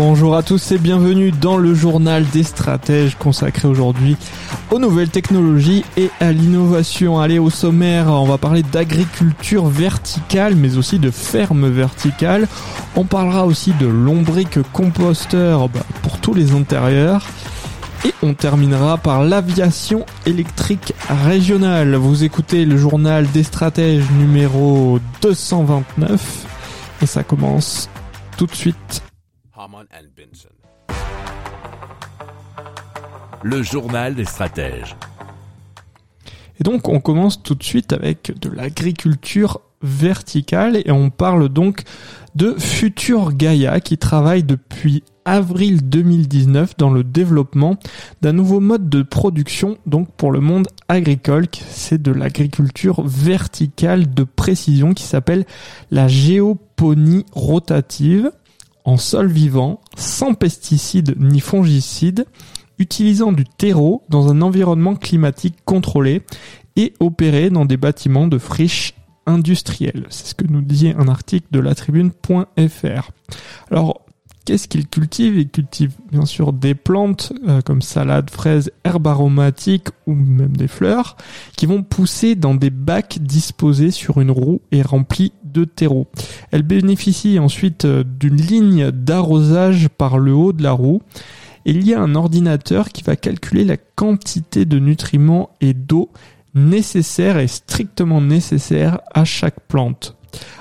Bonjour à tous et bienvenue dans le journal des stratèges consacré aujourd'hui aux nouvelles technologies et à l'innovation. Allez au sommaire, on va parler d'agriculture verticale mais aussi de ferme verticale. On parlera aussi de lombrique composteur bah, pour tous les intérieurs. Et on terminera par l'aviation électrique régionale. Vous écoutez le journal des stratèges numéro 229 et ça commence tout de suite. Le journal des stratèges. Et donc on commence tout de suite avec de l'agriculture verticale et on parle donc de Futur Gaia qui travaille depuis avril 2019 dans le développement d'un nouveau mode de production donc pour le monde agricole, c'est de l'agriculture verticale de précision qui s'appelle la géoponie rotative en sol vivant, sans pesticides ni fongicides, utilisant du terreau dans un environnement climatique contrôlé et opéré dans des bâtiments de friches industrielles. C'est ce que nous disait un article de la tribune.fr. Alors, qu'est-ce qu'ils cultivent Ils cultivent bien sûr des plantes euh, comme salade, fraises, herbes aromatiques ou même des fleurs qui vont pousser dans des bacs disposés sur une roue et remplis de terreau. Elles bénéficient ensuite euh, d'une ligne d'arrosage par le haut de la roue. Et il y a un ordinateur qui va calculer la quantité de nutriments et d'eau nécessaires et strictement nécessaires à chaque plante.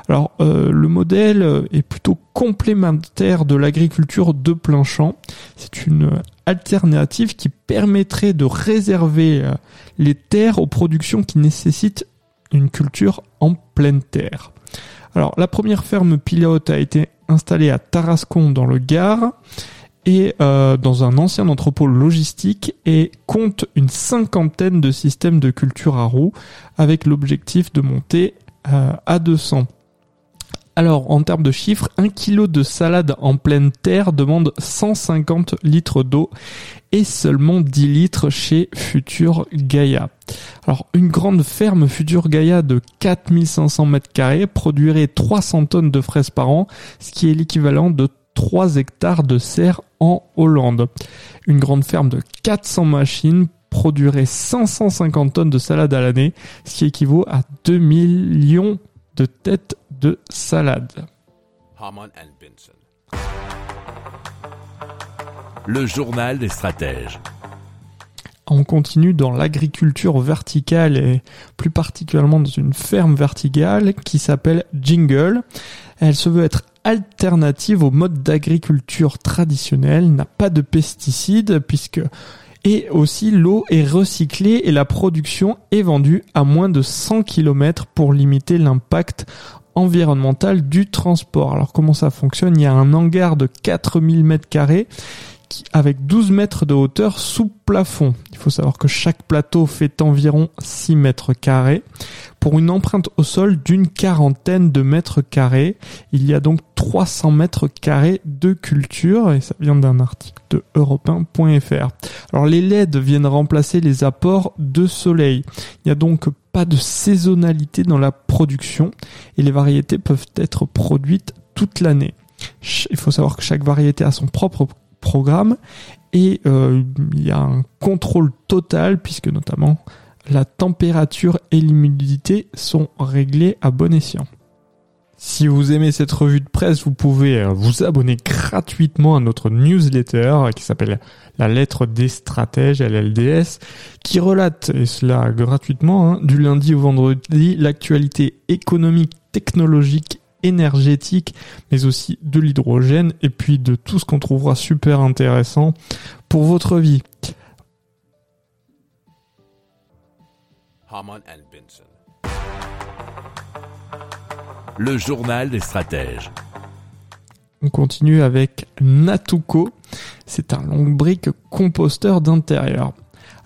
Alors euh, le modèle est plutôt complémentaire de l'agriculture de plein champ. C'est une alternative qui permettrait de réserver euh, les terres aux productions qui nécessitent une culture en pleine terre. Alors la première ferme pilote a été installée à Tarascon dans le Gard et euh, dans un ancien entrepôt logistique et compte une cinquantaine de systèmes de culture à roues avec l'objectif de monter euh, à 200. Alors, en termes de chiffres, un kilo de salade en pleine terre demande 150 litres d'eau et seulement 10 litres chez Futur Gaia. Alors, une grande ferme Futur Gaia de 4500 mètres carrés produirait 300 tonnes de fraises par an, ce qui est l'équivalent de 3 hectares de serre en Hollande. Une grande ferme de 400 machines produirait 550 tonnes de salade à l'année, ce qui équivaut à 2 millions de têtes de salade. Le journal des stratèges. On continue dans l'agriculture verticale et plus particulièrement dans une ferme verticale qui s'appelle Jingle. Elle se veut être alternative au mode d'agriculture traditionnel, n'a pas de pesticides puisque et aussi l'eau est recyclée et la production est vendue à moins de 100 km pour limiter l'impact environnemental du transport. Alors comment ça fonctionne? Il y a un hangar de 4000 mètres carrés avec 12 mètres de hauteur sous plafond. Il faut savoir que chaque plateau fait environ 6 mètres carrés pour une empreinte au sol d'une quarantaine de mètres carrés. Il y a donc 300 mètres carrés de culture et ça vient d'un article de europain.fr. Alors les LED viennent remplacer les apports de soleil. Il n'y a donc pas de saisonnalité dans la production et les variétés peuvent être produites toute l'année. Il faut savoir que chaque variété a son propre programme et euh, il y a un contrôle total puisque notamment la température et l'humidité sont réglées à bon escient. Si vous aimez cette revue de presse, vous pouvez euh, vous abonner gratuitement à notre newsletter qui s'appelle La lettre des stratèges, LLDS, qui relate, et cela gratuitement, hein, du lundi au vendredi, l'actualité économique, technologique énergétique, mais aussi de l'hydrogène et puis de tout ce qu'on trouvera super intéressant pour votre vie. Le journal des stratèges. On continue avec Natuco. C'est un lombric composteur d'intérieur.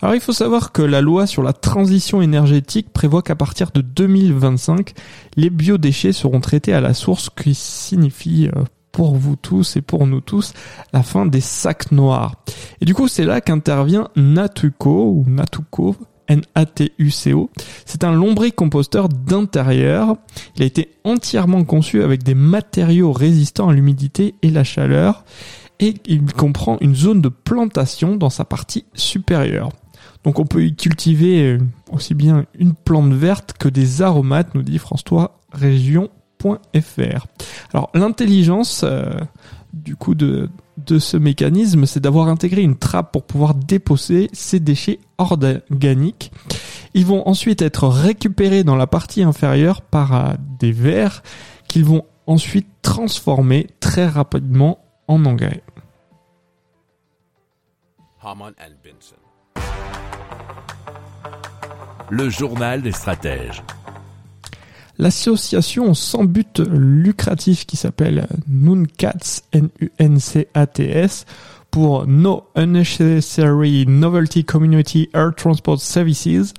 Alors il faut savoir que la loi sur la transition énergétique prévoit qu'à partir de 2025, les biodéchets seront traités à la source, qui signifie euh, pour vous tous et pour nous tous la fin des sacs noirs. Et du coup c'est là qu'intervient Natuco ou Natuco N-A-T-U-C-O. C'est un lombricomposteur d'intérieur. Il a été entièrement conçu avec des matériaux résistants à l'humidité et la chaleur et il comprend une zone de plantation dans sa partie supérieure. Donc on peut y cultiver euh, aussi bien une plante verte que des aromates, nous dit François Région.fr. Alors l'intelligence euh, du coup de, ce mécanisme, c'est d'avoir intégré une trappe pour pouvoir déposer ces déchets organiques. Ils vont ensuite être récupérés dans la partie inférieure par euh, des vers qu'ils vont ensuite transformer très rapidement en engrais. Le journal des stratèges. L'association sans but lucratif qui s'appelle NUNCATS, N-U-N-C-A-T-S, pour No Unnecessary Novelty Community Air Transport Services,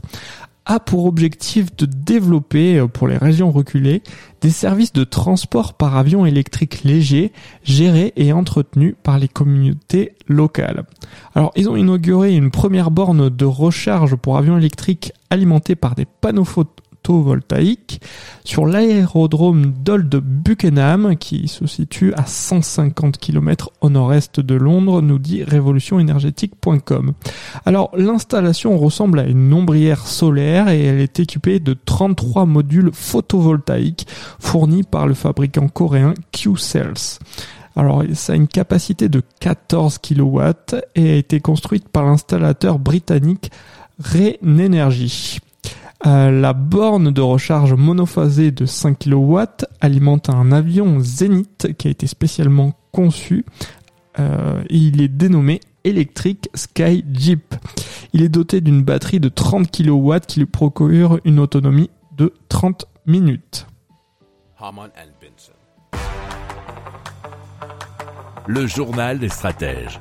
a pour objectif de développer euh, pour les régions reculées des services de transport par avion électrique léger gérés et entretenus par les communautés locales. Alors ils ont inauguré une première borne de recharge pour avions électriques alimentés par des panneaux photovoltaïque sur l'aérodrome d'Old Buckenham qui se situe à 150 km au nord-est de Londres, nous dit révolutionénergétique.com. Alors l'installation ressemble à une ombrière solaire et elle est équipée de 33 modules photovoltaïques fournis par le fabricant coréen Q-Cells. Alors, ça a une capacité de 14 kW et a été construite par l'installateur britannique Rain Energy. Euh, la borne de recharge monophasée de 5 kW alimente un avion Zénith qui a été spécialement conçu euh, et il est dénommé Electric Sky Jeep. Il est doté d'une batterie de 30 kW qui lui procure une autonomie de 30 minutes. Le journal des stratèges.